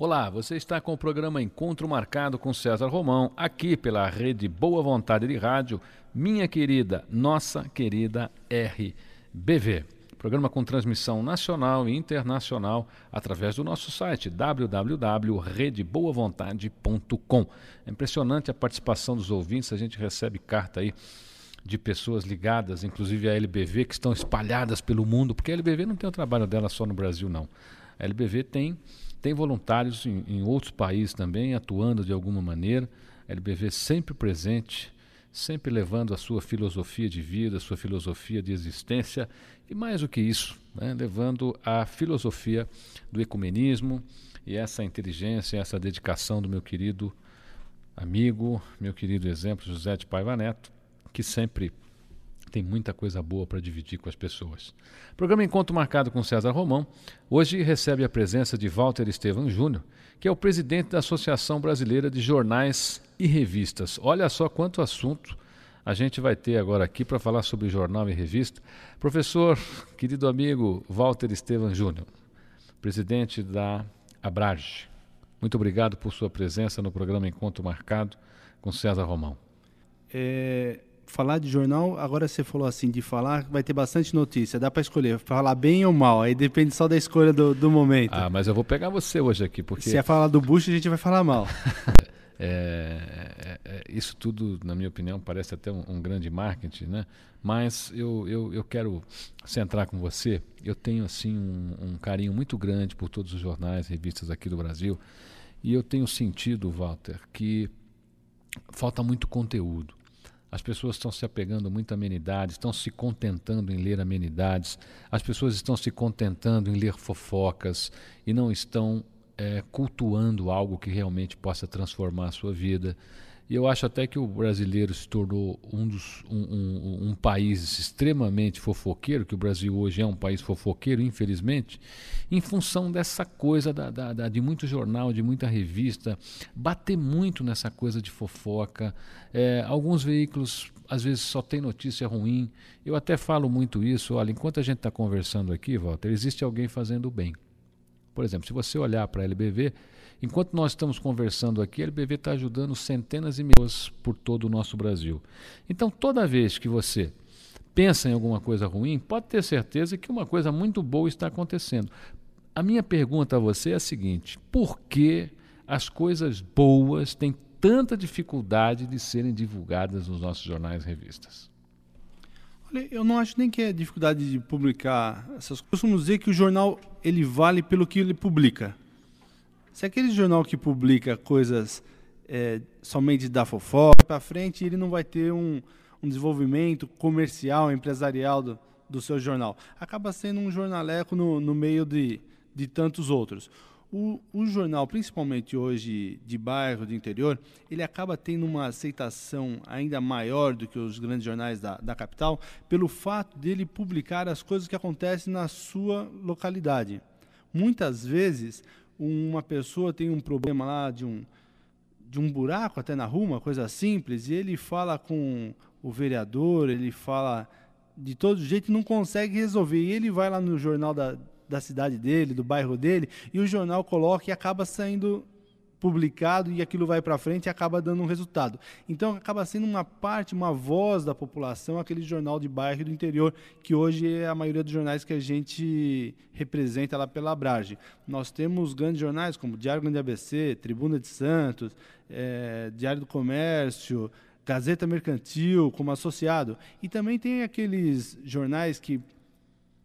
Olá, você está com o programa Encontro Marcado com César Romão, aqui pela rede Boa Vontade de Rádio, minha querida, nossa querida RBV. Programa com transmissão nacional e internacional através do nosso site www.redeboavontade.com. É impressionante a participação dos ouvintes, a gente recebe carta aí de pessoas ligadas, inclusive à LBV, que estão espalhadas pelo mundo, porque a LBV não tem o trabalho dela só no Brasil, não. A LBV tem tem voluntários em, em outros países também, atuando de alguma maneira. A LBV sempre presente, sempre levando a sua filosofia de vida, a sua filosofia de existência e mais do que isso, né, levando a filosofia do ecumenismo e essa inteligência, essa dedicação do meu querido amigo, meu querido exemplo José de Paiva Neto, que sempre tem muita coisa boa para dividir com as pessoas. Programa Encontro Marcado com César Romão. Hoje recebe a presença de Walter Estevam Júnior, que é o presidente da Associação Brasileira de Jornais e Revistas. Olha só quanto assunto a gente vai ter agora aqui para falar sobre jornal e revista. Professor, querido amigo Walter Estevam Júnior, presidente da Abrage. Muito obrigado por sua presença no programa Encontro Marcado com César Romão. É, falar de jornal, agora você falou assim, de falar, vai ter bastante notícia, dá para escolher, falar bem ou mal, aí depende só da escolha do, do momento. Ah, mas eu vou pegar você hoje aqui, porque... Se é falar do Bush, a gente vai falar mal. é, é, é, isso tudo, na minha opinião, parece até um, um grande marketing, né? Mas eu, eu, eu quero centrar com você, eu tenho, assim, um, um carinho muito grande por todos os jornais, revistas aqui do Brasil, e eu tenho sentido, Walter, que falta muito conteúdo. As pessoas estão se apegando muito a amenidades, estão se contentando em ler amenidades, as pessoas estão se contentando em ler fofocas e não estão é, cultuando algo que realmente possa transformar a sua vida. E eu acho até que o brasileiro se tornou um, dos, um, um, um, país extremamente fofoqueiro, que o Brasil hoje é um país fofoqueiro, infelizmente, em função dessa coisa da, da, da, de muito jornal, de muita revista, bater muito nessa coisa de fofoca. É, alguns veículos, às vezes, só tem notícia ruim. Eu até falo muito isso. Olha, enquanto a gente está conversando aqui, Walter, existe alguém fazendo bem. Por exemplo, se você olhar para a LBV Enquanto nós estamos conversando aqui, a LBV está ajudando centenas e milhões por todo o nosso Brasil. Então, toda vez que você pensa em alguma coisa ruim, pode ter certeza que uma coisa muito boa está acontecendo. A minha pergunta a você é a seguinte: por que as coisas boas têm tanta dificuldade de serem divulgadas nos nossos jornais e revistas? Olha, eu não acho nem que é dificuldade de publicar essas coisas. Costumo dizer que o jornal ele vale pelo que ele publica. Se aquele jornal que publica coisas é, somente da fofoca para frente, ele não vai ter um, um desenvolvimento comercial, empresarial do, do seu jornal. Acaba sendo um jornaleco no, no meio de, de tantos outros. O, o, jornal, principalmente hoje de bairro, de interior, ele acaba tendo uma aceitação ainda maior do que os grandes jornais da, da capital, pelo fato dele publicar as coisas que acontecem na sua localidade. Muitas vezes, uma pessoa tem um problema lá de um, de um buraco até na rua, uma coisa simples, e ele fala com o vereador, ele fala de todo jeito e não consegue resolver. E ele vai lá no jornal da, da cidade dele, do bairro dele, e o jornal coloca e acaba saindo publicado e aquilo vai para frente e acaba dando um resultado. Então acaba sendo uma parte, uma voz da população, aquele jornal de bairro do interior, que hoje é a maioria dos jornais que a gente representa lá pela Abrage. Nós temos grandes jornais como Diário Grande ABC, Tribuna de Santos, é, Diário do Comércio, Gazeta Mercantil como associado. E também tem aqueles jornais que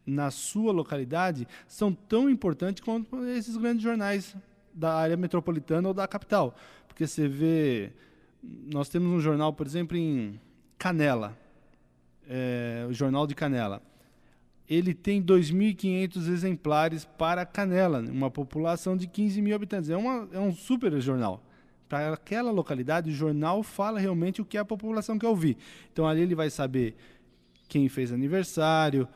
na sua localidade são tão importantes quanto esses grandes jornais da área metropolitana ou da capital. Porque você vê. Nós temos um jornal, por exemplo, em Canela, é, o Jornal de Canela. Ele tem 2.500 exemplares para Canela, uma população de 15 mil habitantes. É, uma, é um super jornal. Para aquela localidade, o jornal fala realmente o que a população quer ouvir. Então ali ele vai saber quem fez aniversário,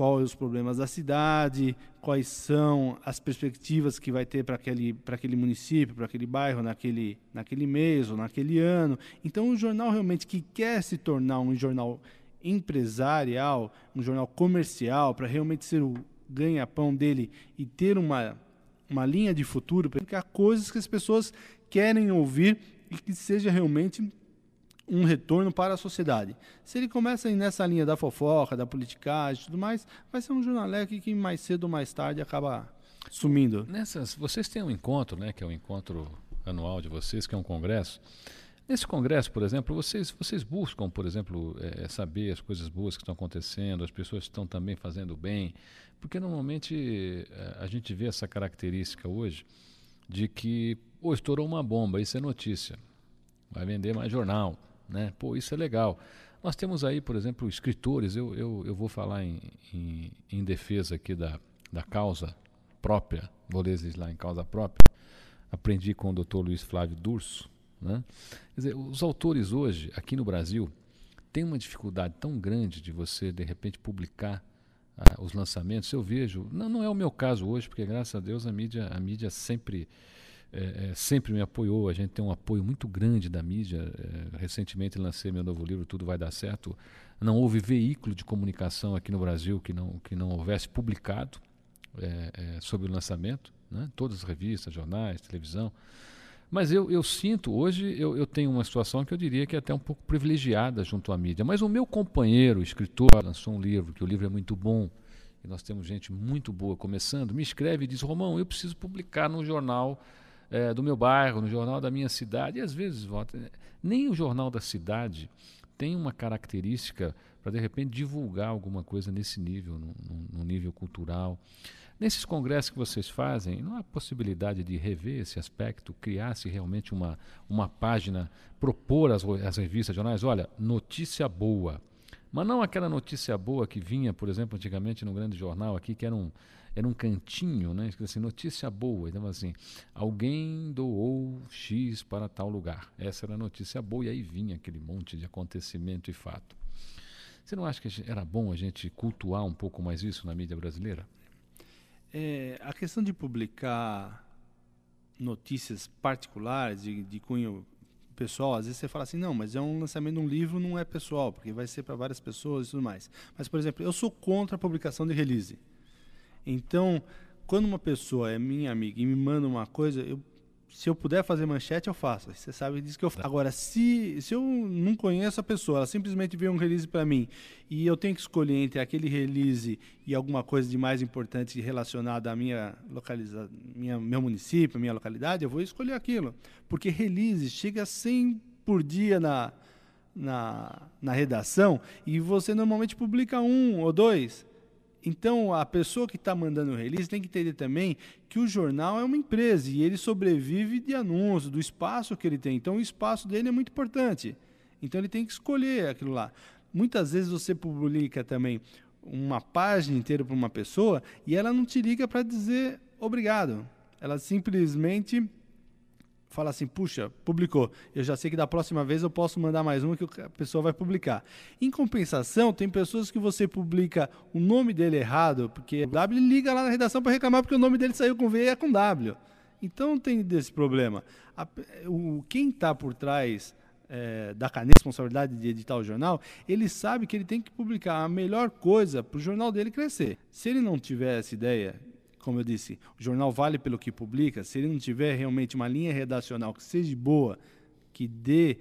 quais os problemas da cidade, quais são as perspectivas que vai ter para aquele, aquele município, para aquele bairro, naquele, naquele mês ou naquele ano. Então, um jornal realmente que quer se tornar um jornal empresarial, um jornal comercial, para realmente ser o ganha-pão dele e ter uma, uma linha de futuro para coisas que as pessoas querem ouvir e que seja realmente um retorno para a sociedade. Se ele começa a ir nessa linha da fofoca, da politicagem e tudo mais, vai ser um jornaleco que mais cedo ou mais tarde acaba sumindo. Nessas, vocês têm um encontro, né, que é o um encontro anual de vocês, que é um congresso. Nesse congresso, por exemplo, vocês, vocês buscam, por exemplo, é, saber as coisas boas que estão acontecendo, as pessoas estão também fazendo bem, porque normalmente é, a gente vê essa característica hoje de que, pô, estourou uma bomba, isso é notícia, vai vender mais jornal, né? Pô, isso é legal. Nós temos aí, por exemplo, escritores, eu, eu, eu vou falar em, em, em defesa aqui da, da causa própria, vou legislar em causa própria, aprendi com o Dr. Luiz Flávio Durso, né? Quer dizer, os autores hoje, aqui no Brasil, têm uma dificuldade tão grande de você, de repente, publicar ah, os lançamentos. Eu vejo, não, não é o meu caso hoje, porque graças a Deus a mídia, a mídia sempre é, é, sempre me apoiou. A gente tem um apoio muito grande da mídia. É, recentemente lancei meu novo livro, Tudo Vai Dar Certo. Não houve veículo de comunicação aqui no Brasil que não, que não houvesse publicado é, é, sobre o lançamento. Né? Todas as revistas, jornais, televisão. Mas eu, eu sinto, hoje eu, eu tenho uma situação que eu diria que é até um pouco privilegiada junto à mídia. Mas o meu companheiro, escritor, lançou um livro, que o livro é muito bom, e nós temos gente muito boa começando, me escreve e diz: Romão, eu preciso publicar no jornal é, do meu bairro, no jornal da minha cidade, e às vezes volta. Nem o jornal da cidade tem uma característica para de repente divulgar alguma coisa nesse nível, no, nível cultural. Nesses congressos que vocês fazem, não há possibilidade de rever esse aspecto, criar-se realmente uma, uma página, propor às, às revistas, jornais, olha, notícia boa. Mas não aquela notícia boa que vinha, por exemplo, antigamente no grande jornal aqui, que era um, era um cantinho, né? Escrito assim, notícia boa. Então, assim, alguém doou X para tal lugar. Essa era a notícia boa, e aí vinha aquele monte de acontecimento e fato. Você não acha que era bom a gente cultuar um pouco mais isso na mídia brasileira? É, a questão de publicar notícias particulares, de, de cunho pessoal, às vezes você fala assim, não, mas é um lançamento de um livro, não é pessoal, porque vai ser para várias pessoas e tudo mais. Mas, por exemplo, eu sou contra a publicação de release. Então, quando uma pessoa é minha amiga e me manda uma coisa, eu, se eu puder fazer manchete, eu faço. Você sabe disso que eu faço. Agora, se, se eu não conheço a pessoa, ela simplesmente vê um release para mim e eu tenho que escolher entre aquele release e alguma coisa de mais importante relacionada à minha localização, minha, meu município, minha localidade, eu vou escolher aquilo. Porque release chega 100 por dia na, na, na redação e você normalmente publica um ou dois. Então, a pessoa que está mandando o release tem que entender também que o jornal é uma empresa e ele sobrevive de anúncios, do espaço que ele tem. Então, o espaço dele é muito importante. Então, ele tem que escolher aquilo lá. Muitas vezes você publica também uma página inteira para uma pessoa e ela não te liga para dizer obrigado. Ela simplesmente fala assim, puxa, publicou. Eu já sei que da próxima vez eu posso mandar mais uma que a pessoa vai publicar. Em compensação, tem pessoas que você publica o nome dele errado, porque o W liga lá na redação para reclamar porque o nome dele saiu com V e é com W. Então tem desse problema. A, o, quem está por trás é, da responsabilidade de editar o jornal, ele sabe que ele tem que publicar a melhor coisa para o jornal dele crescer. Se ele não tiver essa ideia como eu disse, o jornal vale pelo que publica. Se ele não tiver realmente uma linha redacional que seja boa, que dê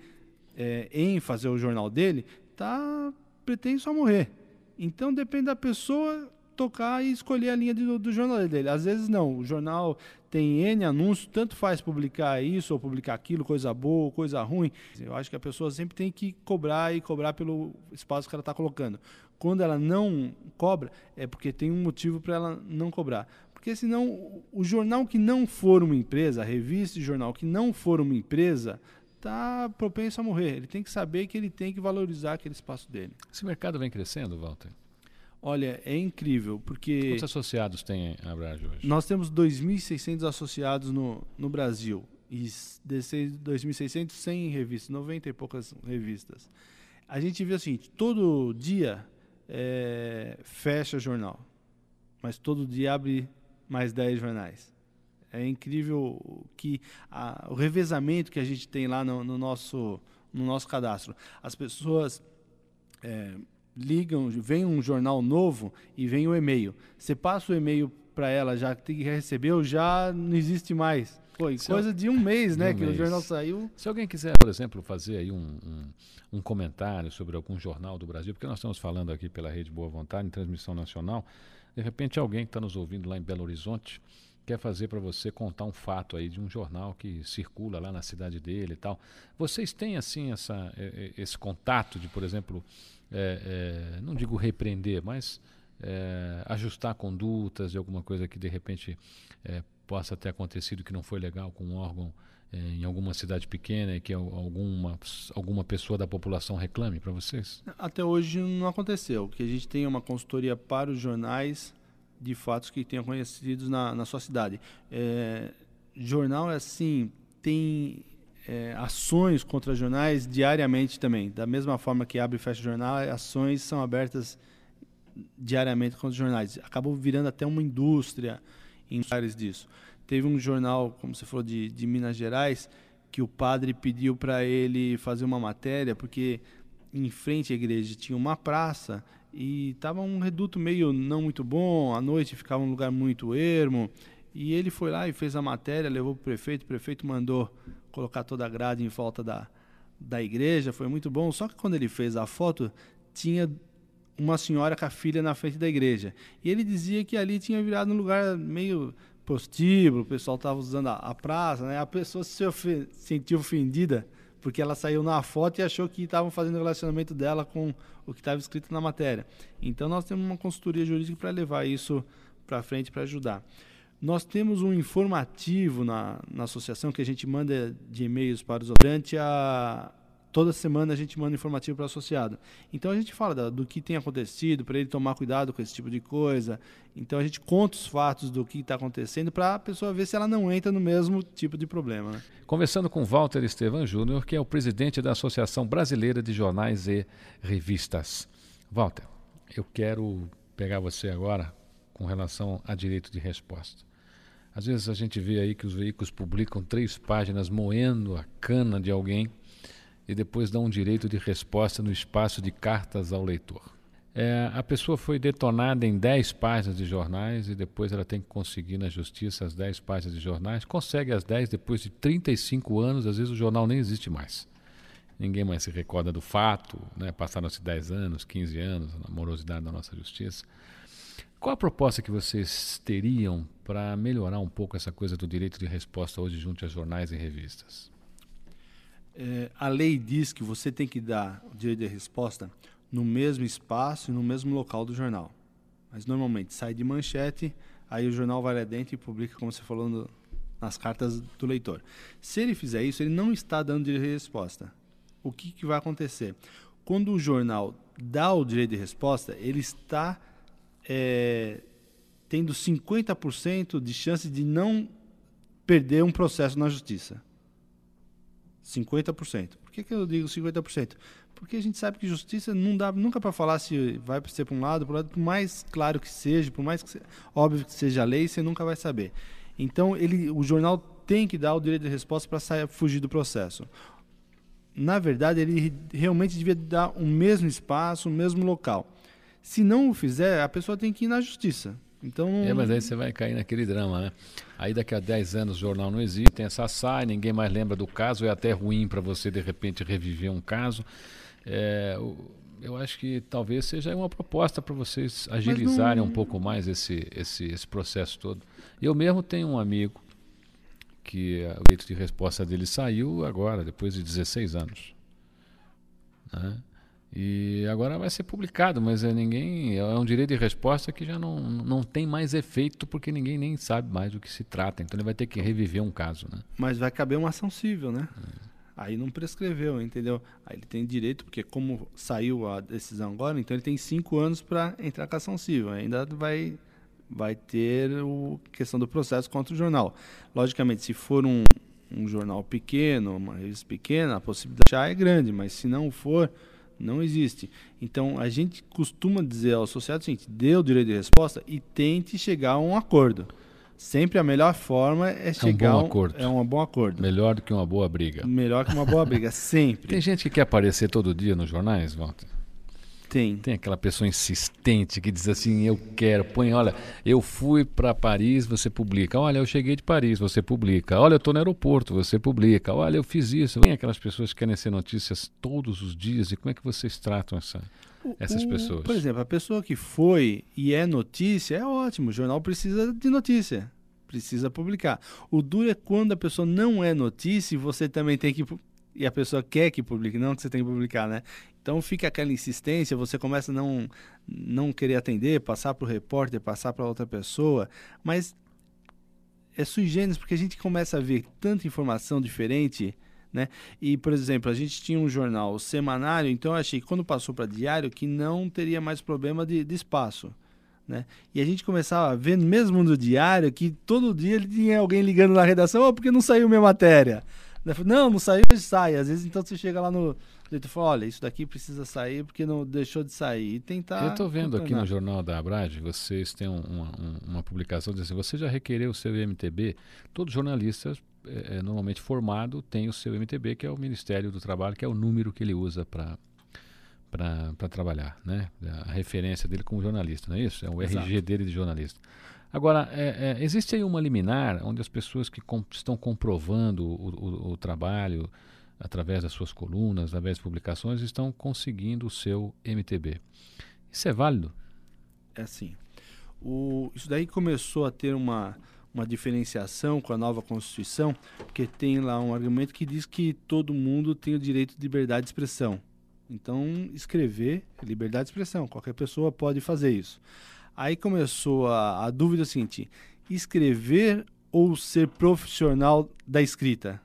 é, ênfase ao jornal dele, tá pretenso a morrer. Então depende da pessoa tocar e escolher a linha do, do jornal dele. Às vezes não, o jornal tem N anúncios, tanto faz publicar isso ou publicar aquilo, coisa boa ou coisa ruim. Eu acho que a pessoa sempre tem que cobrar e cobrar pelo espaço que ela está colocando. Quando ela não cobra, é porque tem um motivo para ela não cobrar. Porque senão o jornal que não for uma empresa, a revista e jornal que não for uma empresa, está propenso a morrer. Ele tem que saber que ele tem que valorizar aquele espaço dele. Esse mercado vem crescendo, Walter? Olha, é incrível, porque... Quantos associados tem a Abrage hoje? Nós temos 2.600 associados no, no Brasil. E desses 2.600, 100 revistas, 90 e poucas revistas. A gente vê o seguinte, todo dia é, fecha jornal, mas todo dia abre mais 10 jornais. É incrível que a, o revezamento que a gente tem lá no, no nosso, no nosso cadastro. As pessoas é, ligam, vem um jornal novo e vem o e-mail. Você passa o e-mail para ela já que recebeu já não existe mais. Foi coisa de um mês, né, um que mês. o jornal saiu. Se alguém quiser, por exemplo, fazer aí um, um, um, comentário sobre algum jornal do Brasil, porque nós estamos falando aqui pela Rede Boa Vontade, em transmissão nacional, de repente alguém que está nos ouvindo lá em Belo Horizonte quer fazer para você contar um fato aí de um jornal que circula lá na cidade dele e tal. Vocês têm assim essa, esse contato de, por exemplo, é, é, não digo repreender, mas é, ajustar condutas de alguma coisa que de repente é, possa ter acontecido que não foi legal com um órgão em alguma cidade pequena que alguma, alguma pessoa da população reclame para vocês? Até hoje não aconteceu. Que a gente é uma consultoria para os jornais de fatos que tenham conhecidos na, na sua cidade. É, jornal é assim, tem é, ações contra jornais diariamente também. Da mesma forma que abre e fecha jornal, ações são abertas diariamente contra jornais. Acabou virando até uma indústria em lugares disso. Teve um jornal, como você falou, de, de Minas Gerais, que o padre pediu para ele fazer uma matéria, porque em frente à igreja tinha uma praça e estava um reduto meio não muito bom, à noite ficava um lugar muito ermo. E ele foi lá e fez a matéria, levou para o prefeito, o prefeito mandou colocar toda a grade em volta da, da igreja, foi muito bom. Só que quando ele fez a foto, tinha uma senhora com a filha na frente da igreja. E ele dizia que ali tinha virado um lugar meio prostíbulo, o pessoal estava usando a, a, praça, né? A pessoa se sentiu ofendida porque ela saiu na foto e achou que estavam fazendo o relacionamento dela com o que estava escrito na matéria. Então nós temos uma consultoria jurídica para levar isso para frente para ajudar. Nós temos um informativo na, na associação que a gente manda de e-mails para os durante a, toda semana a gente manda informativo para o associado. Então a gente fala do, do que tem acontecido, para ele tomar cuidado com esse tipo de coisa. Então a gente conta os fatos do que está acontecendo para a pessoa ver se ela não entra no mesmo tipo de problema. Né? Conversando com Walter Estevan Júnior, que é o presidente da Associação Brasileira de Jornais e Revistas. Walter, eu quero pegar você agora com relação a direito de resposta. Às vezes a gente vê aí que os veículos publicam três páginas moendo a cana de alguém e depois dá um direito de resposta no espaço de cartas ao leitor. É, a pessoa foi detonada em 10 páginas de jornais e depois ela tem que conseguir na justiça as 10 páginas de jornais. Consegue as 10 depois de 35 anos, às vezes o jornal nem existe mais. Ninguém mais se recorda do fato, né? passaram-se 10 anos, 15 anos, a morosidade da nossa justiça. Qual a proposta que vocês teriam para melhorar um pouco essa coisa do direito de resposta hoje junto a jornais e revistas? É, a lei diz que você tem que dar o direito de resposta no mesmo espaço e no mesmo local do jornal. Mas normalmente sai de manchete, aí o jornal vai lá dentro e publica, como você falou, no, nas cartas do leitor. Se ele fizer isso, ele não está dando direito de resposta. O que, que vai acontecer? Quando o jornal dá o direito de resposta, ele está é, tendo 50% de chance de não perder um processo na justiça. 50%. Por que, que eu digo 50%? Porque a gente sabe que justiça não dá nunca para falar se vai ser para um lado, para lado, por mais claro que seja, por mais que óbvio que seja a lei, você nunca vai saber. Então, ele, o jornal tem que dar o direito de resposta para fugir do processo. Na verdade, ele realmente devia dar o mesmo espaço, o mesmo local. Se não o fizer, a pessoa tem que ir na justiça. Então, é, mas aí você vai cair naquele drama, né? Aí daqui a 10 anos o jornal não existe, tem essa sai, ninguém mais lembra do caso, é até ruim para você de repente reviver um caso. É, eu acho que talvez seja uma proposta para vocês agilizarem não... um pouco mais esse, esse, esse processo todo. Eu mesmo tenho um amigo que o direito de resposta dele saiu agora, depois de 16 anos. Né? E agora vai ser publicado, mas é ninguém é um direito de resposta que já não, não tem mais efeito porque ninguém nem sabe mais do que se trata. Então ele vai ter que reviver um caso, né? Mas vai caber uma ação civil, né? É. Aí não prescreveu, entendeu? Aí ele tem direito, porque como saiu a decisão agora, então ele tem cinco anos para entrar com a ação civil. Ainda vai vai ter o questão do processo contra o jornal. Logicamente, se for um, um jornal pequeno, uma revista pequena, a possibilidade já é grande, mas se não for, não existe. Então, a gente costuma dizer ao associado o seguinte: dê o direito de resposta e tente chegar a um acordo. Sempre a melhor forma é chegar é um bom acordo. É um bom acordo. Melhor do que uma boa briga. Melhor que uma boa briga, sempre. Tem gente que quer aparecer todo dia nos jornais, Walter? Tem. Tem aquela pessoa insistente que diz assim: eu quero, põe, olha, eu fui para Paris, você publica. Olha, eu cheguei de Paris, você publica. Olha, eu estou no aeroporto, você publica. Olha, eu fiz isso. Tem aquelas pessoas que querem ser notícias todos os dias. E como é que vocês tratam essa, essas pessoas? Por exemplo, a pessoa que foi e é notícia, é ótimo. O jornal precisa de notícia. Precisa publicar. O duro é quando a pessoa não é notícia e você também tem que e a pessoa quer que publique, não que você tem que publicar, né? Então fica aquela insistência, você começa a não, não querer atender, passar para o repórter, passar para outra pessoa, mas é sui generis porque a gente começa a ver tanta informação diferente, né? E, por exemplo, a gente tinha um jornal semanário, então eu achei que quando passou para diário que não teria mais problema de, de espaço. Né? E a gente começava ver, mesmo no diário, que todo dia ele tinha alguém ligando na redação, oh, porque não saiu minha matéria? Não, não saiu, sai. Às vezes, então, você chega lá no. E fala, olha, isso daqui precisa sair porque não deixou de sair. E tentar. Eu estou vendo aqui no jornal da Abrad, vocês têm uma, uma publicação dizendo assim: você já requereu o seu MTB? Todo jornalista, é, normalmente formado, tem o seu MTB, que é o Ministério do Trabalho, que é o número que ele usa para para trabalhar, né? A referência dele como jornalista, não é isso? É o Exato. RG dele de jornalista. Agora, é, é, existe aí uma liminar onde as pessoas que estão comprovando o, o, o, trabalho através das suas colunas, através de publicações, estão conseguindo o seu MTB. Isso é válido? É assim. O, isso daí começou a ter uma, uma diferenciação com a nova Constituição, porque tem lá um argumento que diz que todo mundo tem o direito de liberdade de expressão. Então, escrever é liberdade de expressão, qualquer pessoa pode fazer isso. Aí começou a, a dúvida seguinte: escrever ou ser profissional da escrita?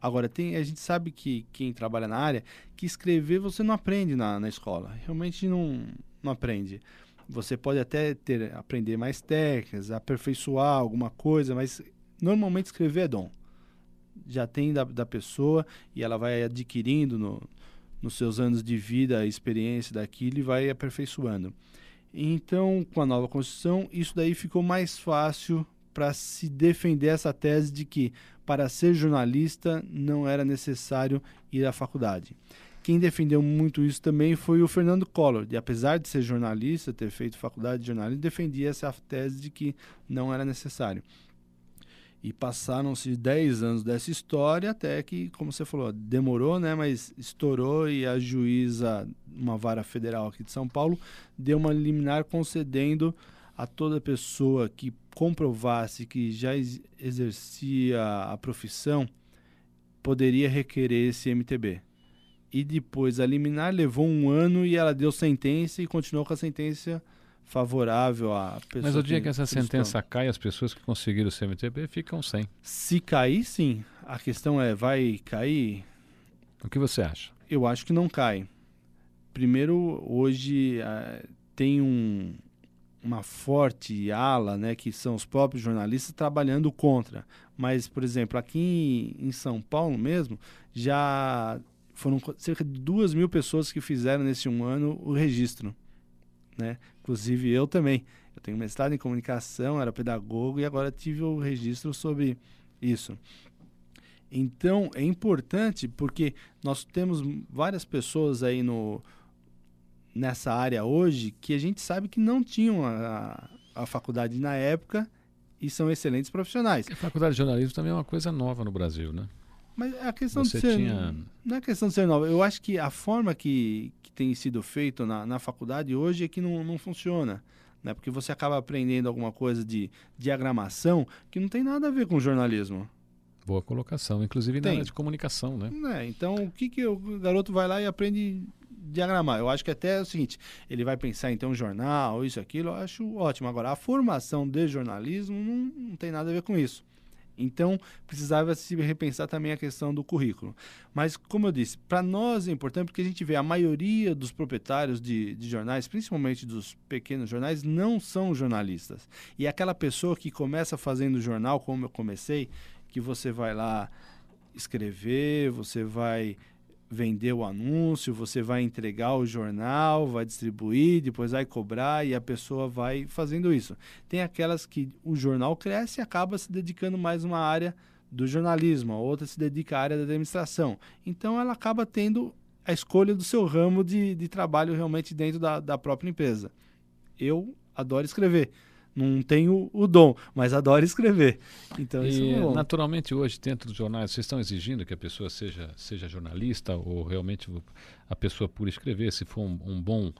Agora, tem, a gente sabe que quem trabalha na área, que escrever você não aprende na, na escola. Realmente não, não aprende. Você pode até ter, aprender mais técnicas, aperfeiçoar alguma coisa, mas normalmente escrever é dom. Já tem da, da pessoa e ela vai adquirindo no, nos seus anos de vida a experiência daquilo e vai aperfeiçoando. Então, com a nova Constituição, isso daí ficou mais fácil para se defender essa tese de que para ser jornalista não era necessário ir à faculdade. Quem defendeu muito isso também foi o Fernando Collor, e apesar de ser jornalista, ter feito faculdade de jornalismo, defendia essa tese de que não era necessário. E passaram-se 10 anos dessa história até que, como você falou, demorou, né, mas estourou e a juíza, uma vara federal aqui de São Paulo, deu uma liminar concedendo a toda pessoa que comprovasse que já exercia a profissão poderia requerer esse MTB. E depois a liminar levou um ano e ela deu sentença e continuou com a sentença favorável à pessoa. Mas o dia que, que essa sentença cai, as pessoas que conseguiram o CMTB ficam sem. Se cair, sim. A questão é, vai cair? O que você acha? Eu acho que não cai. Primeiro, hoje uh, tem um, uma forte ala, né, que são os próprios jornalistas trabalhando contra. Mas, por exemplo, aqui em, em São Paulo mesmo, já foram cerca de duas mil pessoas que fizeram nesse um ano o registro né? Inclusive eu também. Eu tenho mestrado em comunicação, era pedagogo e agora tive o registro sobre isso. Então é importante porque nós temos várias pessoas aí no, nessa área hoje que a gente sabe que não tinham a, a faculdade na época e são excelentes profissionais. A faculdade de jornalismo também é uma coisa nova no Brasil, né? Mas a questão Você de ser. Tinha... Não é questão de ser nova. Eu acho que a forma que, que tem sido feito na, na faculdade hoje é que não, não funciona. Né? Porque você acaba aprendendo alguma coisa de diagramação que não tem nada a ver com jornalismo. Boa colocação, inclusive na área de comunicação, né? É, então, o que, que o garoto vai lá e aprende diagramar? Eu acho que até é o seguinte, ele vai pensar então jornal, isso, aquilo, eu acho ótimo. Agora, a formação de jornalismo não, não tem nada a ver com isso. Então, precisava se repensar também a questão do currículo. Mas, como eu disse, para nós é importante porque a gente vê a maioria dos proprietários de, de, jornais, principalmente dos pequenos jornais, não são jornalistas. E aquela pessoa que começa fazendo jornal, como eu comecei, que você vai lá escrever, você vai vender o anúncio, você vai entregar o jornal, vai distribuir, depois vai cobrar e a pessoa vai fazendo isso. Tem aquelas que o jornal cresce e acaba se dedicando mais uma área do jornalismo, a outra se dedica à área da administração. Então ela acaba tendo a escolha do seu ramo de, de trabalho realmente dentro da, da própria empresa. Eu adoro escrever. Não tenho o dom, mas adoro escrever. Então, e, isso é bom. naturalmente, hoje, dentro dos jornais, vocês estão exigindo que a pessoa seja, seja jornalista ou realmente a pessoa por escrever? Se for um, um bom,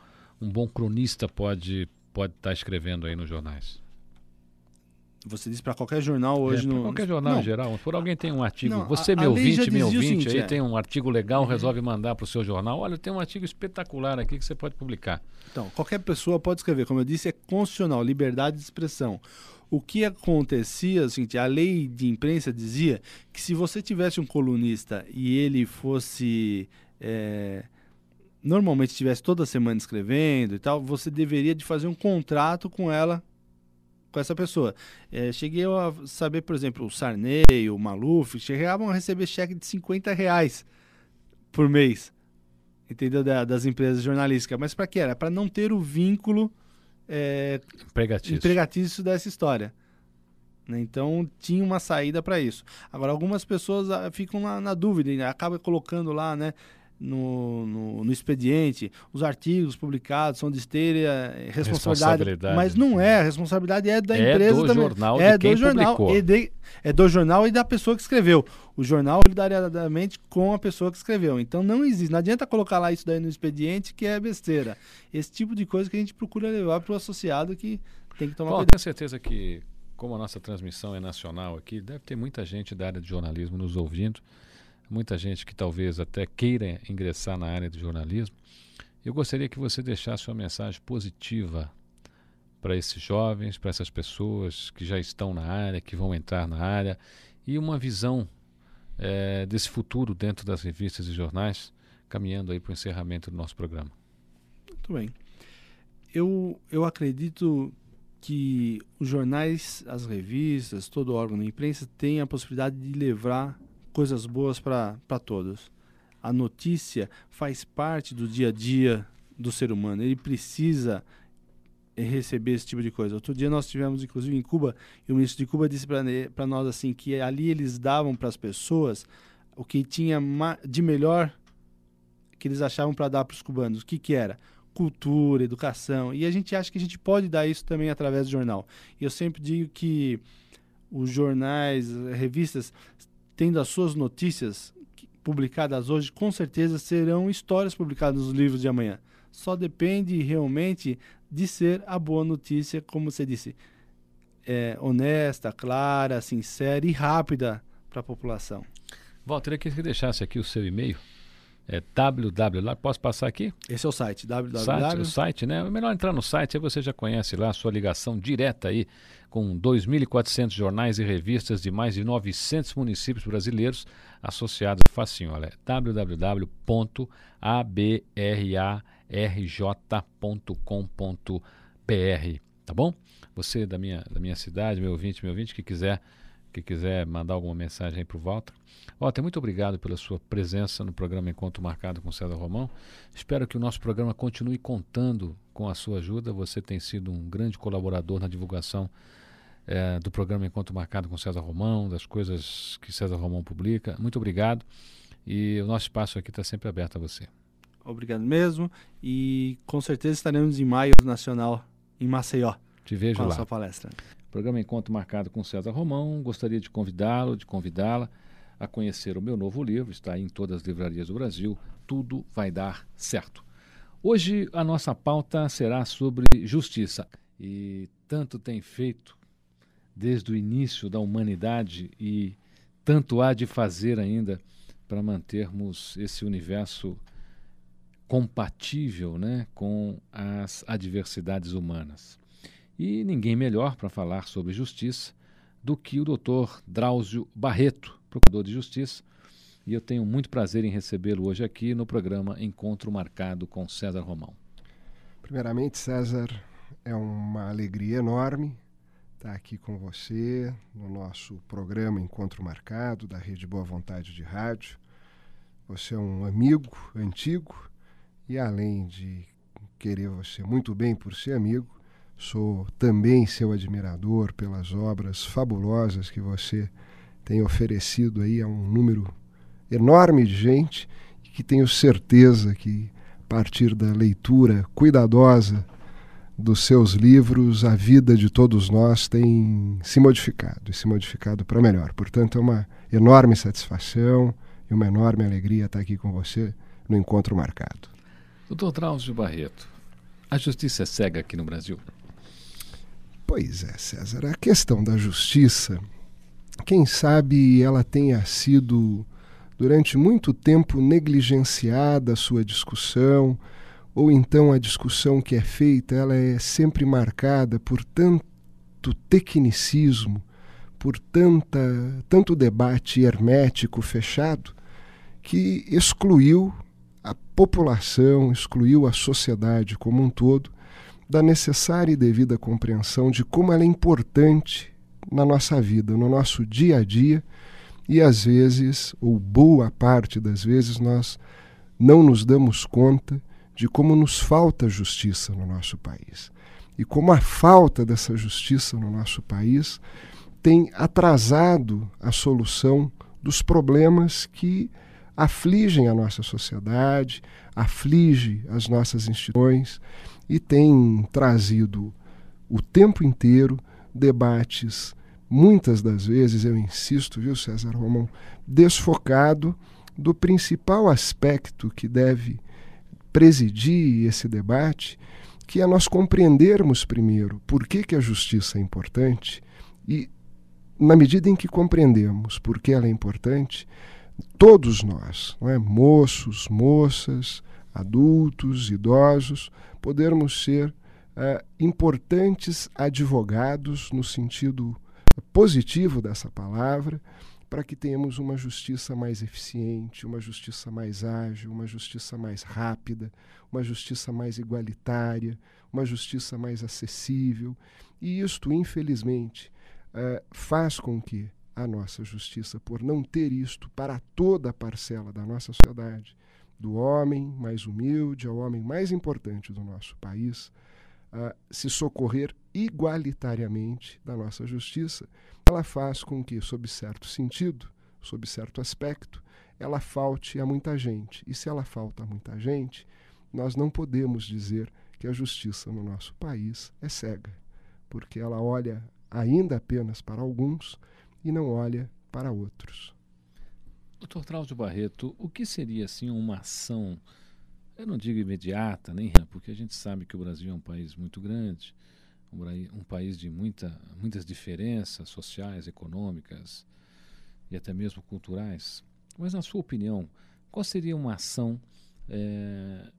um bom cronista, pode pode estar escrevendo aí nos jornais? Você diz para qualquer jornal hoje é, no. Qualquer jornal não. em geral. Por alguém tem um artigo. Não, você, a, meu ouvinte, meu ouvinte, seguinte, aí é. tem um artigo legal, uhum. resolve mandar para o seu jornal. Olha, tem um artigo espetacular aqui que você pode publicar. Então, qualquer pessoa pode escrever. Como eu disse, é constitucional, liberdade de expressão. O que acontecia, assim, a lei de imprensa dizia que se você tivesse um colunista e ele fosse. É, normalmente estivesse toda semana escrevendo e tal, você deveria de fazer um contrato com ela com essa pessoa. É, cheguei a saber, por exemplo, o Sarney, o Maluf, chegavam a receber cheque de 50 reais por mês, entendeu? Da, das empresas jornalísticas. Mas para que era? Para não ter o vínculo é, empregatício. empregatício dessa história. Né? Então tinha uma saída para isso. Agora, algumas pessoas ah, ficam na, na dúvida, né? acaba colocando lá, né? No, no, no, expediente, os artigos publicados são de esteira responsabilidade, responsabilidade, mas não é, a responsabilidade é da é empresa do também. jornal é do jornal e de, é do jornal e da pessoa que escreveu. O jornal solidariamente com a pessoa que escreveu. Então não existe, não adianta colocar lá isso daí no expediente que é besteira. Esse tipo de coisa que a gente procura levar para o associado que tem que tomar Bom, cuidado. tenho certeza que como a nossa transmissão é nacional aqui, deve ter muita gente da área de jornalismo nos ouvindo muita gente que talvez até queira ingressar na área do jornalismo. Eu gostaria que você deixasse uma mensagem positiva para esses jovens, para essas pessoas que já estão na área, que vão entrar na área, e uma visão é, desse futuro dentro das revistas e jornais, caminhando aí para o encerramento do nosso programa. Muito bem. Eu, eu acredito que os jornais, as revistas, todo órgão de imprensa tem a possibilidade de levar coisas boas para todos. A notícia faz parte do dia a dia do ser humano. Ele precisa receber esse tipo de coisa. Outro dia nós tivemos, inclusive, em Cuba, e o ministro de Cuba disse para nós assim que ali eles davam para as pessoas o que tinha de melhor que eles achavam para dar para os cubanos. O que, que era? Cultura, educação. E a gente acha que a gente pode dar isso também através do jornal. E eu sempre digo que os jornais, revistas, tendo as suas notícias publicadas hoje, com certeza serão histórias publicadas nos livros de amanhã. Só depende realmente de ser a boa notícia, como você disse, é, honesta, clara, sincera e rápida para a população. Walter, eu queria que deixasse aqui o seu e-mail é www. Posso passar aqui? Esse é o site, www. Site, o site, né? É melhor entrar no site, aí você já conhece lá a sua ligação direta aí com 2.400 jornais e revistas de mais de 900 municípios brasileiros associados. Facinho, olha, www.abrj.com.br, tá bom? Você da minha, da minha cidade, meu ouvinte, meu ouvinte, que quiser que quiser mandar alguma mensagem aí para o Walter. Walter, muito obrigado pela sua presença no programa Encontro Marcado com César Romão. Espero que o nosso programa continue contando com a sua ajuda. Você tem sido um grande colaborador na divulgação é, do programa Encontro Marcado com César Romão, das coisas que César Romão publica. Muito obrigado. E o nosso espaço aqui está sempre aberto a você. Obrigado mesmo. E com certeza estaremos em maio nacional em Maceió. Te vejo com lá. a sua palestra. Programa Encontro Marcado com César Romão. Gostaria de convidá-lo, de convidá-la a conhecer o meu novo livro, está em todas as livrarias do Brasil. Tudo vai dar certo. Hoje a nossa pauta será sobre justiça. E tanto tem feito desde o início da humanidade e tanto há de fazer ainda para mantermos esse universo compatível né, com as adversidades humanas. E ninguém melhor para falar sobre justiça do que o doutor Drauzio Barreto, procurador de justiça. E eu tenho muito prazer em recebê-lo hoje aqui no programa Encontro Marcado com César Romão. Primeiramente, César, é uma alegria enorme estar aqui com você no nosso programa Encontro Marcado da Rede Boa Vontade de Rádio. Você é um amigo antigo e, além de querer você muito bem por ser amigo, Sou também seu admirador pelas obras fabulosas que você tem oferecido aí a um número enorme de gente que tenho certeza que, a partir da leitura cuidadosa dos seus livros, a vida de todos nós tem se modificado e se modificado para melhor. Portanto, é uma enorme satisfação e uma enorme alegria estar aqui com você no encontro marcado. Doutor Drauzio Barreto, a justiça é cega aqui no Brasil? Pois é, César. A questão da justiça, quem sabe ela tenha sido durante muito tempo negligenciada a sua discussão, ou então a discussão que é feita, ela é sempre marcada por tanto tecnicismo, por tanta, tanto debate hermético fechado, que excluiu a população, excluiu a sociedade como um todo da necessária e devida compreensão de como ela é importante na nossa vida, no nosso dia a dia, e às vezes, ou boa parte das vezes, nós não nos damos conta de como nos falta justiça no nosso país. E como a falta dessa justiça no nosso país tem atrasado a solução dos problemas que afligem a nossa sociedade, aflige as nossas instituições e tem trazido o tempo inteiro debates, muitas das vezes, eu insisto, viu, César Romão, desfocado do principal aspecto que deve presidir esse debate, que é nós compreendermos primeiro por que, que a justiça é importante e, na medida em que compreendemos por que ela é importante, todos nós, não é? moços, moças, adultos, idosos, podermos ser uh, importantes advogados no sentido positivo dessa palavra, para que tenhamos uma justiça mais eficiente, uma justiça mais ágil, uma justiça mais rápida, uma justiça mais igualitária, uma justiça mais acessível. E isto, infelizmente, uh, faz com que a nossa justiça, por não ter isto para toda a parcela da nossa sociedade, do homem mais humilde ao homem mais importante do nosso país, a se socorrer igualitariamente da nossa justiça, ela faz com que, sob certo sentido, sob certo aspecto, ela falte a muita gente. E se ela falta a muita gente, nós não podemos dizer que a justiça no nosso país é cega, porque ela olha ainda apenas para alguns e não olha para outros. Doutor Traudio Barreto, o que seria assim uma ação, eu não digo imediata, nem porque a gente sabe que o Brasil é um país muito grande, um, um país de muita, muitas diferenças sociais, econômicas e até mesmo culturais. Mas na sua opinião, qual seria uma ação é,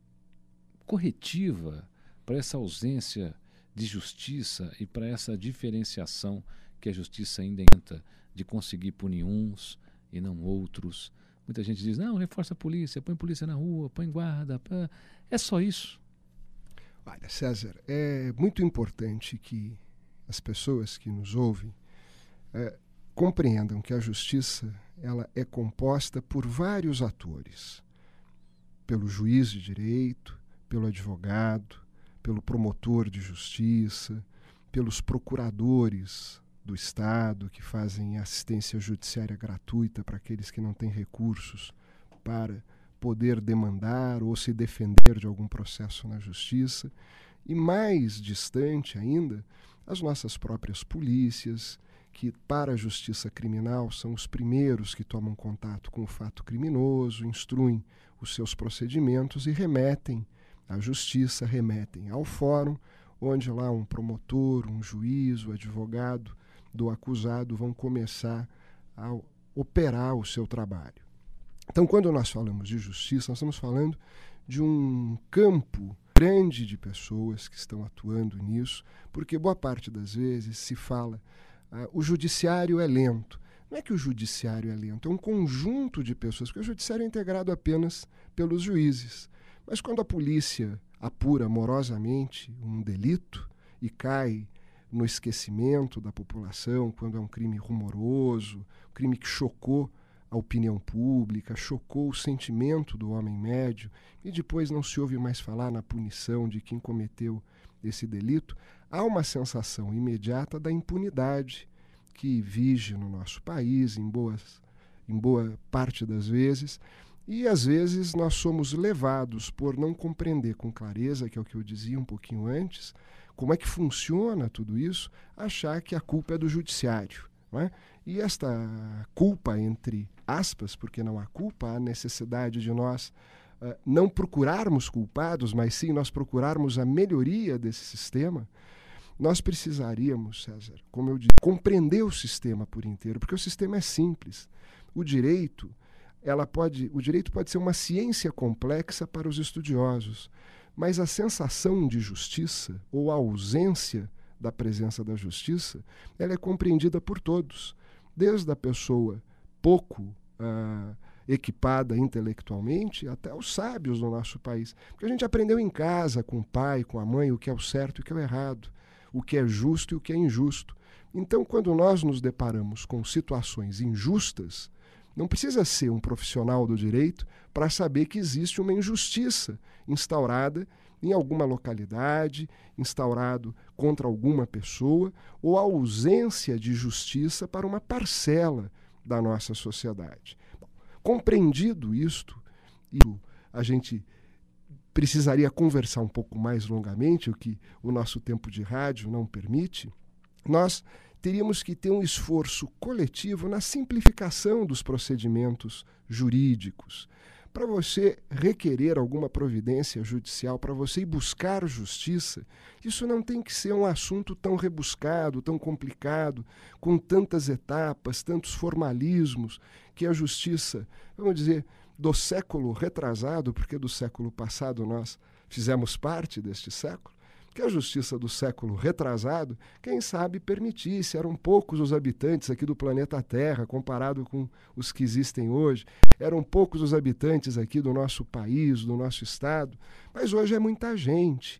corretiva para essa ausência de justiça e para essa diferenciação que a justiça ainda tenta de conseguir punir uns e não outros. Muita gente diz: não, reforça a polícia, põe polícia na rua, põe guarda. Pá. É só isso. Olha, César, é muito importante que as pessoas que nos ouvem é, compreendam que a justiça ela é composta por vários atores: pelo juiz de direito, pelo advogado, pelo promotor de justiça, pelos procuradores do Estado, que fazem assistência judiciária gratuita para aqueles que não têm recursos para poder demandar ou se defender de algum processo na justiça. E mais distante ainda, as nossas próprias polícias, que para a justiça criminal são os primeiros que tomam contato com o fato criminoso, instruem os seus procedimentos e remetem à justiça, remetem ao fórum, onde lá um promotor, um juiz, o um advogado do acusado vão começar a operar o seu trabalho. Então, quando nós falamos de justiça, nós estamos falando de um campo grande de pessoas que estão atuando nisso, porque boa parte das vezes se fala uh, o judiciário é lento. Não é que o judiciário é lento, é um conjunto de pessoas, porque o judiciário é integrado apenas pelos juízes. Mas quando a polícia apura morosamente um delito e cai no esquecimento da população, quando é um crime rumoroso, um crime que chocou a opinião pública, chocou o sentimento do homem médio, e depois não se ouve mais falar na punição de quem cometeu esse delito, há uma sensação imediata da impunidade que vige no nosso país, em, boas, em boa parte das vezes, E às vezes nós somos levados por não compreender com clareza, que é o que eu dizia um pouquinho antes, como é que funciona tudo isso, achar que a culpa é do judiciário. É? E esta culpa, entre aspas, porque não há culpa, há necessidade de nós uh, não procurarmos culpados, mas sim nós procurarmos a melhoria desse sistema, nós precisaríamos, César, como eu disse, compreender o sistema por inteiro, porque o sistema é simples. O direito, ela pode, o direito pode ser uma ciência complexa para os estudiosos, mas a sensação de justiça ou a ausência da presença da justiça, ela é compreendida por todos, desde a pessoa pouco uh, equipada intelectualmente até os sábios do nosso país. Porque a gente aprendeu em casa, com o pai, com a mãe, o que é o certo e o que é o errado, o que é justo e o que é injusto. Então, quando nós nos deparamos com situações injustas, não precisa ser um profissional do direito para saber que existe uma injustiça instaurada em alguma localidade, instaurado contra alguma pessoa, ou a ausência de justiça para uma parcela da nossa sociedade. Bom, compreendido isto, e a gente precisaria conversar um pouco mais longamente, o que o nosso tempo de rádio não permite, nós teríamos que ter um esforço coletivo na simplificação dos procedimentos jurídicos. Para você requerer alguma providência judicial, para você ir buscar justiça, isso não tem que ser um assunto tão rebuscado, tão complicado, com tantas etapas, tantos formalismos, que a justiça, vamos dizer, do século retrasado, porque do século passado nós fizemos parte deste século, que a justiça do século retrasado, quem sabe permitisse, eram poucos os habitantes aqui do planeta Terra comparado com os que existem hoje, eram poucos os habitantes aqui do nosso país, do nosso estado, mas hoje é muita gente.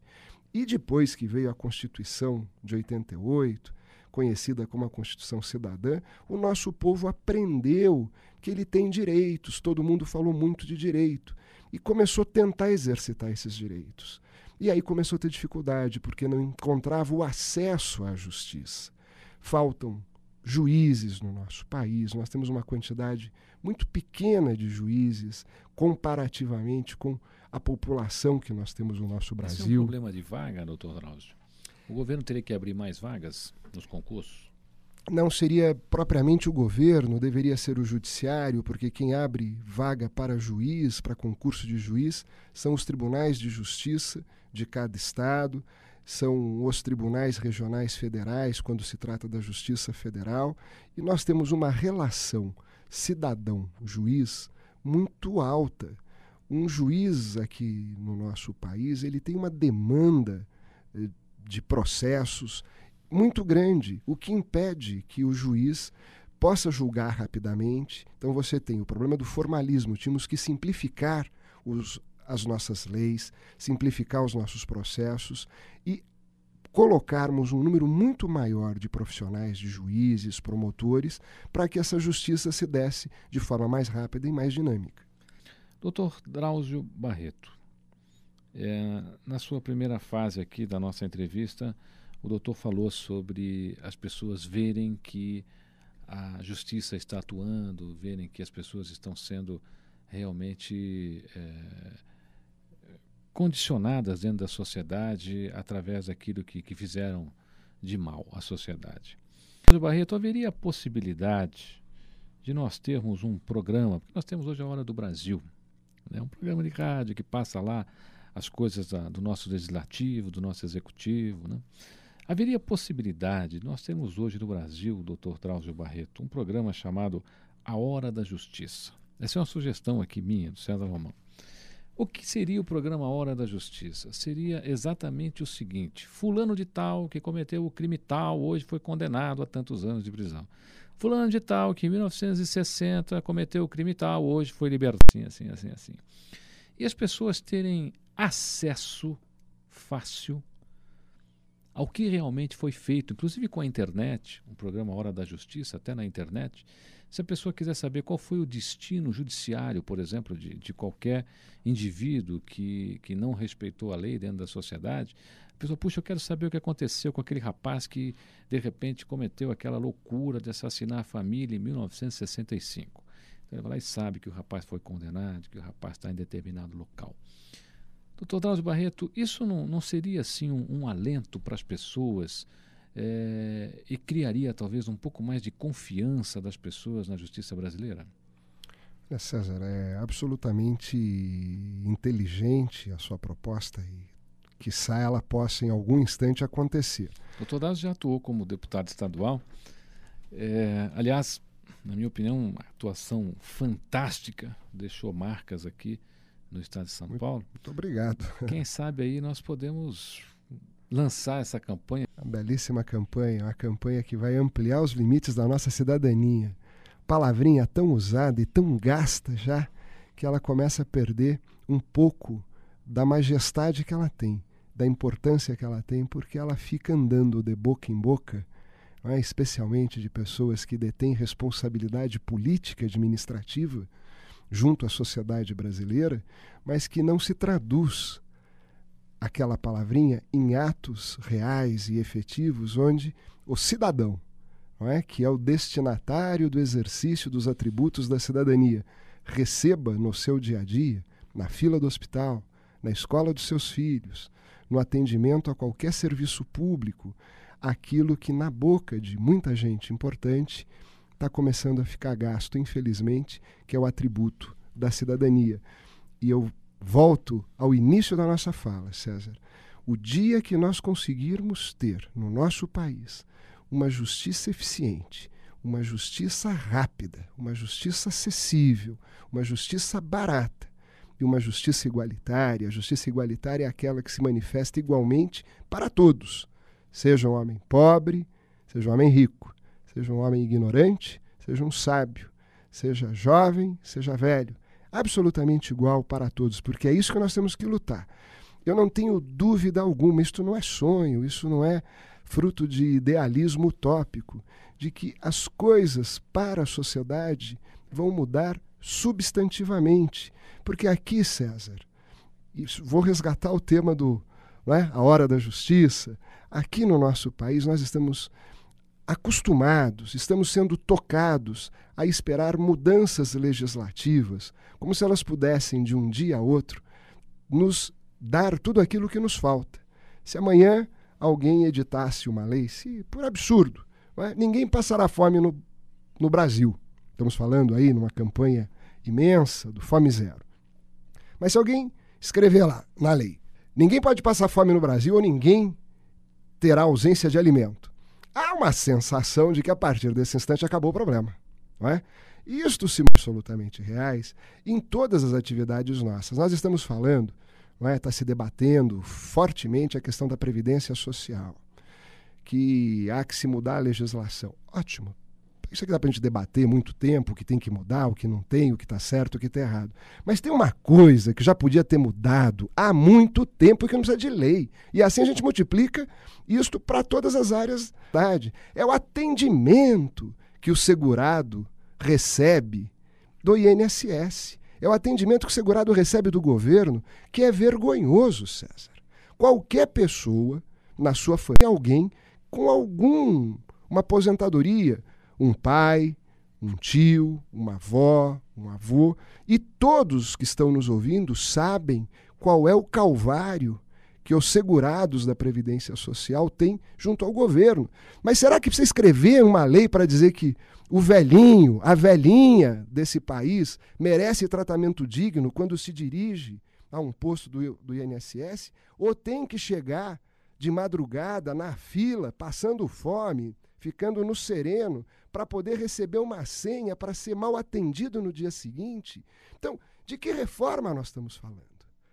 E depois que veio a Constituição de 88, conhecida como a Constituição Cidadã, o nosso povo aprendeu que ele tem direitos, todo mundo falou muito de direito, e começou a tentar exercitar esses direitos. E aí começou a ter dificuldade, porque não encontrava o acesso à justiça. Faltam juízes no nosso país, nós temos uma quantidade muito pequena de juízes comparativamente com a população que nós temos no nosso Brasil. Esse é um problema de vaga, doutor Drauzio? O governo teria que abrir mais vagas nos concursos? não seria propriamente o governo, deveria ser o judiciário, porque quem abre vaga para juiz, para concurso de juiz, são os tribunais de justiça de cada estado, são os tribunais regionais federais, quando se trata da justiça federal, e nós temos uma relação cidadão-juiz muito alta. Um juiz aqui no nosso país, ele tem uma demanda eh, de processos muito grande, o que impede que o juiz possa julgar rapidamente. Então você tem o problema do formalismo, tínhamos que simplificar os, as nossas leis, simplificar os nossos processos e colocarmos um número muito maior de profissionais, de juízes, promotores, para que essa justiça se desse de forma mais rápida e mais dinâmica. Doutor Drauzio Barreto, é, na sua primeira fase aqui da nossa entrevista, o doutor falou sobre as pessoas verem que a justiça está atuando, verem que as pessoas estão sendo realmente é, condicionadas dentro da sociedade através daquilo que, que fizeram de mal à sociedade. Mas, Barreto, haveria a possibilidade de nós termos um programa, porque nós temos hoje a Hora do Brasil, né? um programa de rádio que passa lá as coisas da, do nosso legislativo, do nosso executivo, né? Haveria possibilidade, nós temos hoje no Brasil, doutor Drauzio Barreto, um programa chamado A Hora da Justiça. Essa é uma sugestão aqui minha, do César Romão. O que seria o programa Hora da Justiça? Seria exatamente o seguinte: Fulano de Tal, que cometeu o crime tal, hoje foi condenado a tantos anos de prisão. Fulano de Tal, que em 1960 cometeu o crime tal, hoje foi libertado. Assim, assim, assim, assim. E as pessoas terem acesso fácil ao que realmente foi feito, inclusive com a internet, um programa Hora da Justiça, até na internet. Se a pessoa quiser saber qual foi o destino judiciário, por exemplo, de, de qualquer indivíduo que, que não respeitou a lei dentro da sociedade, a pessoa, puxa, eu quero saber o que aconteceu com aquele rapaz que de repente cometeu aquela loucura de assassinar a família em 1965. Então ele vai lá e sabe que o rapaz foi condenado, que o rapaz está em determinado local. Doutor Drauzio Barreto, isso não, não seria assim um, um alento para as pessoas é, e criaria talvez um pouco mais de confiança das pessoas na justiça brasileira? É, César, é absolutamente inteligente a sua proposta e quiçá ela possa em algum instante acontecer. Doutor Drauzio já atuou como deputado estadual. É, aliás, na minha opinião, uma atuação fantástica, deixou marcas aqui no estado de São muito, Paulo. Muito obrigado. Quem sabe aí nós podemos lançar essa campanha. Uma belíssima campanha, uma campanha que vai ampliar os limites da nossa cidadania. Palavrinha tão usada e tão gasta já que ela começa a perder um pouco da majestade que ela tem, da importância que ela tem, porque ela fica andando de boca em boca, é? especialmente de pessoas que detêm responsabilidade política administrativa junto à sociedade brasileira, mas que não se traduz aquela palavrinha em atos reais e efetivos onde o cidadão, não é, que é o destinatário do exercício dos atributos da cidadania, receba no seu dia a dia, na fila do hospital, na escola dos seus filhos, no atendimento a qualquer serviço público, aquilo que na boca de muita gente importante está começando a ficar gasto, infelizmente, que é o atributo da cidadania. E eu volto ao início da nossa fala, César. O dia que nós conseguirmos ter no nosso país uma justiça eficiente, uma justiça rápida, uma justiça acessível, uma justiça barata e uma justiça igualitária, a justiça igualitária é aquela que se manifesta igualmente para todos, seja um homem pobre, seja um homem rico, seja um homem ignorante, seja um sábio, seja jovem, seja velho, absolutamente igual para todos, porque é isso que nós temos que lutar. Eu não tenho dúvida alguma, isto não é sonho, isso não é fruto de idealismo utópico, de que as coisas para a sociedade vão mudar substantivamente. Porque aqui, César, vou resgatar o tema do não é? a hora da justiça. Aqui no nosso país nós estamos acostumados, estamos sendo tocados a esperar mudanças legislativas, como se elas pudessem, de um dia a outro, nos dar tudo aquilo que nos falta. Se amanhã alguém editasse uma lei, se por absurdo, é? ninguém passará fome no, no Brasil. Estamos falando aí numa campanha imensa do Fome Zero. Mas se alguém escrever lá na lei, ninguém pode passar fome no Brasil ou ninguém terá ausência de alimento há uma sensação de que a partir desse instante acabou o problema. Não é? Isto se absolutamente reais em todas as atividades nossas. Nós estamos falando, não é? está se debatendo fortemente a questão da previdência social, que há que se mudar a legislação. Ótimo, isso aqui dá para a gente debater muito tempo, o que tem que mudar, o que não tem, o que está certo, o que está errado. Mas tem uma coisa que já podia ter mudado há muito tempo e que não precisa de lei. E assim a gente multiplica isto para todas as áreas da cidade. É o atendimento que o segurado recebe do INSS. É o atendimento que o segurado recebe do governo, que é vergonhoso, César. Qualquer pessoa na sua família, alguém com algum uma aposentadoria, um pai, um tio, uma avó, um avô, e todos que estão nos ouvindo sabem qual é o calvário que os segurados da Previdência Social têm junto ao governo. Mas será que precisa escrever uma lei para dizer que o velhinho, a velhinha desse país merece tratamento digno quando se dirige a um posto do, do INSS? Ou tem que chegar de madrugada na fila, passando fome, ficando no sereno, para poder receber uma senha para ser mal atendido no dia seguinte. Então, de que reforma nós estamos falando?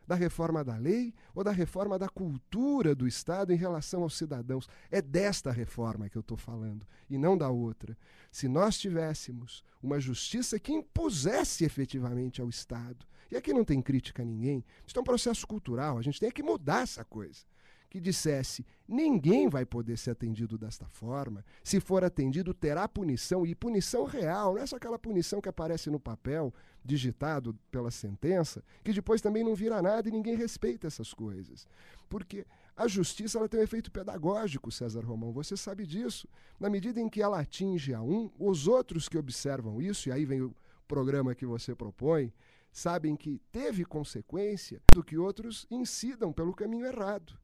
Da reforma da lei ou da reforma da cultura do Estado em relação aos cidadãos? É desta reforma que eu estou falando e não da outra. Se nós tivéssemos uma justiça que impusesse efetivamente ao Estado, e aqui não tem crítica a ninguém, isso é um processo cultural, a gente tem que mudar essa coisa que dissesse: ninguém vai poder ser atendido desta forma. Se for atendido, terá punição, e punição real, não é só aquela punição que aparece no papel, digitado pela sentença, que depois também não vira nada e ninguém respeita essas coisas. Porque a justiça ela tem um efeito pedagógico, César Romão, você sabe disso. Na medida em que ela atinge a um, os outros que observam isso, e aí vem o programa que você propõe, sabem que teve consequência do que outros incidam pelo caminho errado.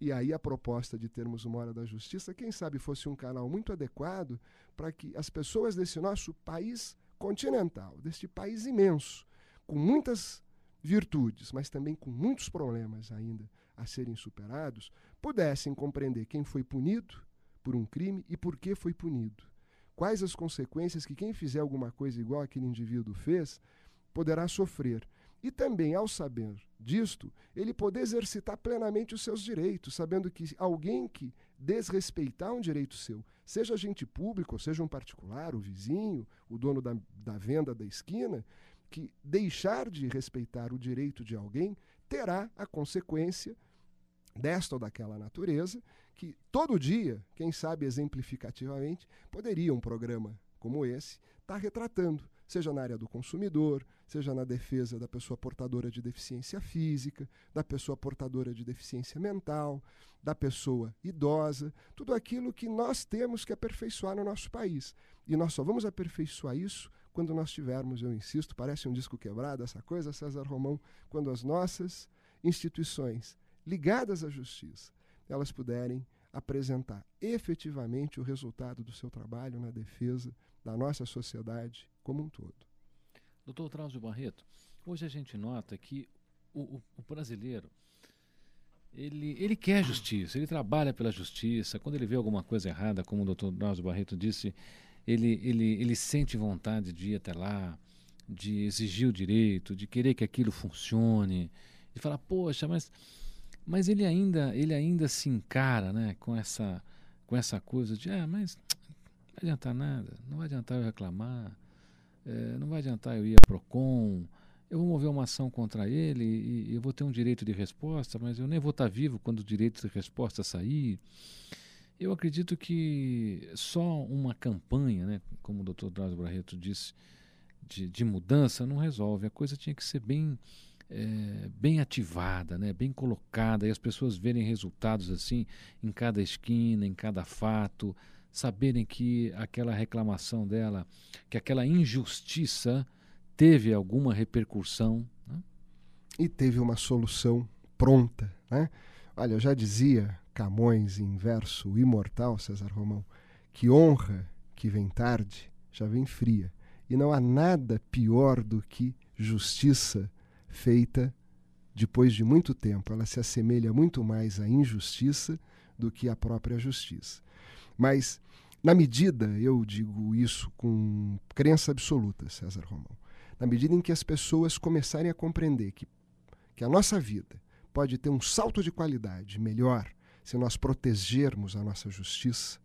E aí a proposta de termos uma hora da justiça, quem sabe fosse um canal muito adequado para que as pessoas desse nosso país continental, deste país imenso, com muitas virtudes, mas também com muitos problemas ainda a serem superados, pudessem compreender quem foi punido por um crime e por que foi punido. Quais as consequências que quem fizer alguma coisa igual aquele indivíduo fez poderá sofrer e também, ao saber disto, ele poder exercitar plenamente os seus direitos, sabendo que alguém que desrespeitar um direito seu, seja agente público, seja um particular, o vizinho, o dono da, da venda da esquina, que deixar de respeitar o direito de alguém terá a consequência desta ou daquela natureza, que todo dia, quem sabe exemplificativamente, poderia um programa como esse estar tá retratando seja na área do consumidor, seja na defesa da pessoa portadora de deficiência física, da pessoa portadora de deficiência mental, da pessoa idosa, tudo aquilo que nós temos que aperfeiçoar no nosso país. E nós só vamos aperfeiçoar isso quando nós tivermos, eu insisto, parece um disco quebrado essa coisa, César Romão, quando as nossas instituições ligadas à justiça, elas puderem apresentar efetivamente o resultado do seu trabalho na defesa da nossa sociedade como um todo. Doutor Trauzio Barreto, hoje a gente nota que o, o, o brasileiro ele, ele quer justiça, ele trabalha pela justiça. Quando ele vê alguma coisa errada, como o doutor Drauzio Barreto disse, ele, ele, ele sente vontade de ir até lá, de exigir o direito, de querer que aquilo funcione, de falar, poxa, mas, mas ele ainda ele ainda se encara né, com, essa, com essa coisa de, ah, mas não vai adiantar nada, não vai adiantar eu reclamar, é, não vai adiantar eu ir a PROCON, eu vou mover uma ação contra ele e, e, eu vou ter um direito de resposta, mas eu nem vou estar vivo quando o direito de resposta sair. Eu acredito que só uma campanha, né, como o doutor Drauzio Barreto disse, de, de, mudança não resolve. A coisa tinha que ser bem, é, bem ativada, né, bem colocada, e as pessoas verem resultados assim em cada esquina, em cada fato, saberem que aquela reclamação dela, que aquela injustiça teve alguma repercussão. Né? E teve uma solução pronta. Né? Olha, eu já dizia Camões em verso imortal, César Romão, que honra que vem tarde já vem fria. E não há nada pior do que justiça feita depois de muito tempo. Ela se assemelha muito mais à injustiça do que à própria justiça. Mas, na medida, eu digo isso com crença absoluta, César Romão, na medida em que as pessoas começarem a compreender que, que a nossa vida pode ter um salto de qualidade melhor se nós protegermos a nossa justiça,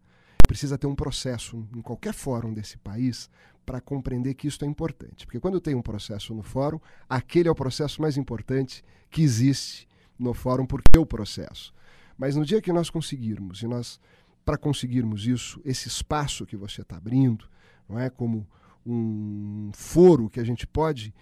precisa ter um processo em qualquer fórum desse país para compreender que isso é importante. Porque quando tem um processo no fórum, aquele é o processo mais importante que existe no fórum, porque é o processo. Mas no dia que nós conseguirmos, e nós para conseguirmos isso, esse espaço que você está abrindo, não é como um foro que a gente pode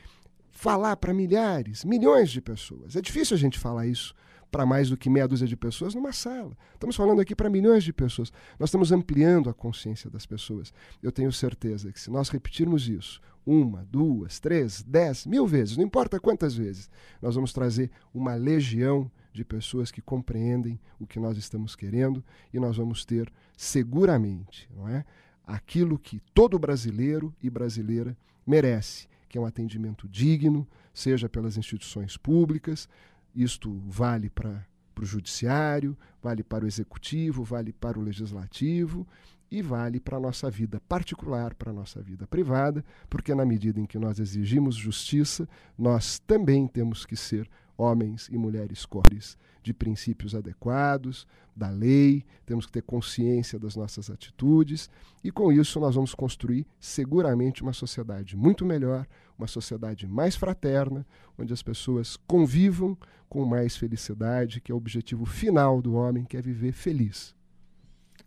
falar para milhares, milhões de pessoas. É difícil a gente falar isso para mais do que meia dúzia de pessoas numa sala. Estamos falando aqui para milhões de pessoas. Nós estamos ampliando a consciência das pessoas. Eu tenho certeza que se nós repetirmos isso uma, duas, três, dez, mil vezes, não importa quantas vezes, nós vamos trazer uma legião de pessoas que compreendem o que nós estamos querendo e nós vamos ter seguramente, não é, aquilo que todo brasileiro e brasileira merece, que é um atendimento digno, seja pelas instituições públicas, isto vale para o judiciário, vale para o executivo, vale para o legislativo e vale para a nossa vida particular, para a nossa vida privada, porque na medida em que nós exigimos justiça, nós também temos que ser homens e mulheres cores de princípios adequados, da lei, temos que ter consciência das nossas atitudes e com isso nós vamos construir seguramente uma sociedade muito melhor, uma sociedade mais fraterna, onde as pessoas convivam com mais felicidade, que é o objetivo final do homem, que é viver feliz.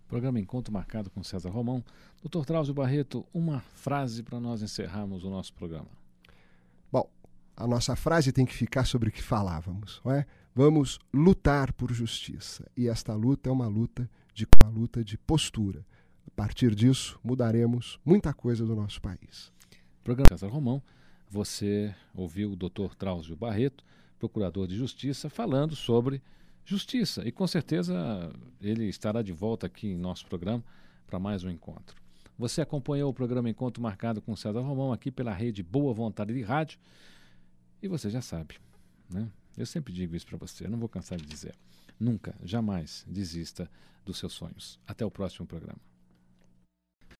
Programa Encontro marcado com César Romão. Doutor Trauzio Barreto, uma frase para nós encerrarmos o nosso programa a nossa frase tem que ficar sobre o que falávamos, não é? Vamos lutar por justiça. E esta luta é uma luta de uma luta de postura. A partir disso, mudaremos muita coisa do nosso país. Programa César Romão, você ouviu o Dr. Trauzio Barreto, procurador de Justiça, falando sobre justiça. E com certeza ele estará de volta aqui em nosso programa para mais um encontro. Você acompanhou o programa Encontro Marcado com César Romão aqui pela rede Boa Vontade de Rádio. E você já sabe, né? Eu sempre digo isso para você, não vou cansar de dizer. Nunca, jamais desista dos seus sonhos. Até o próximo programa.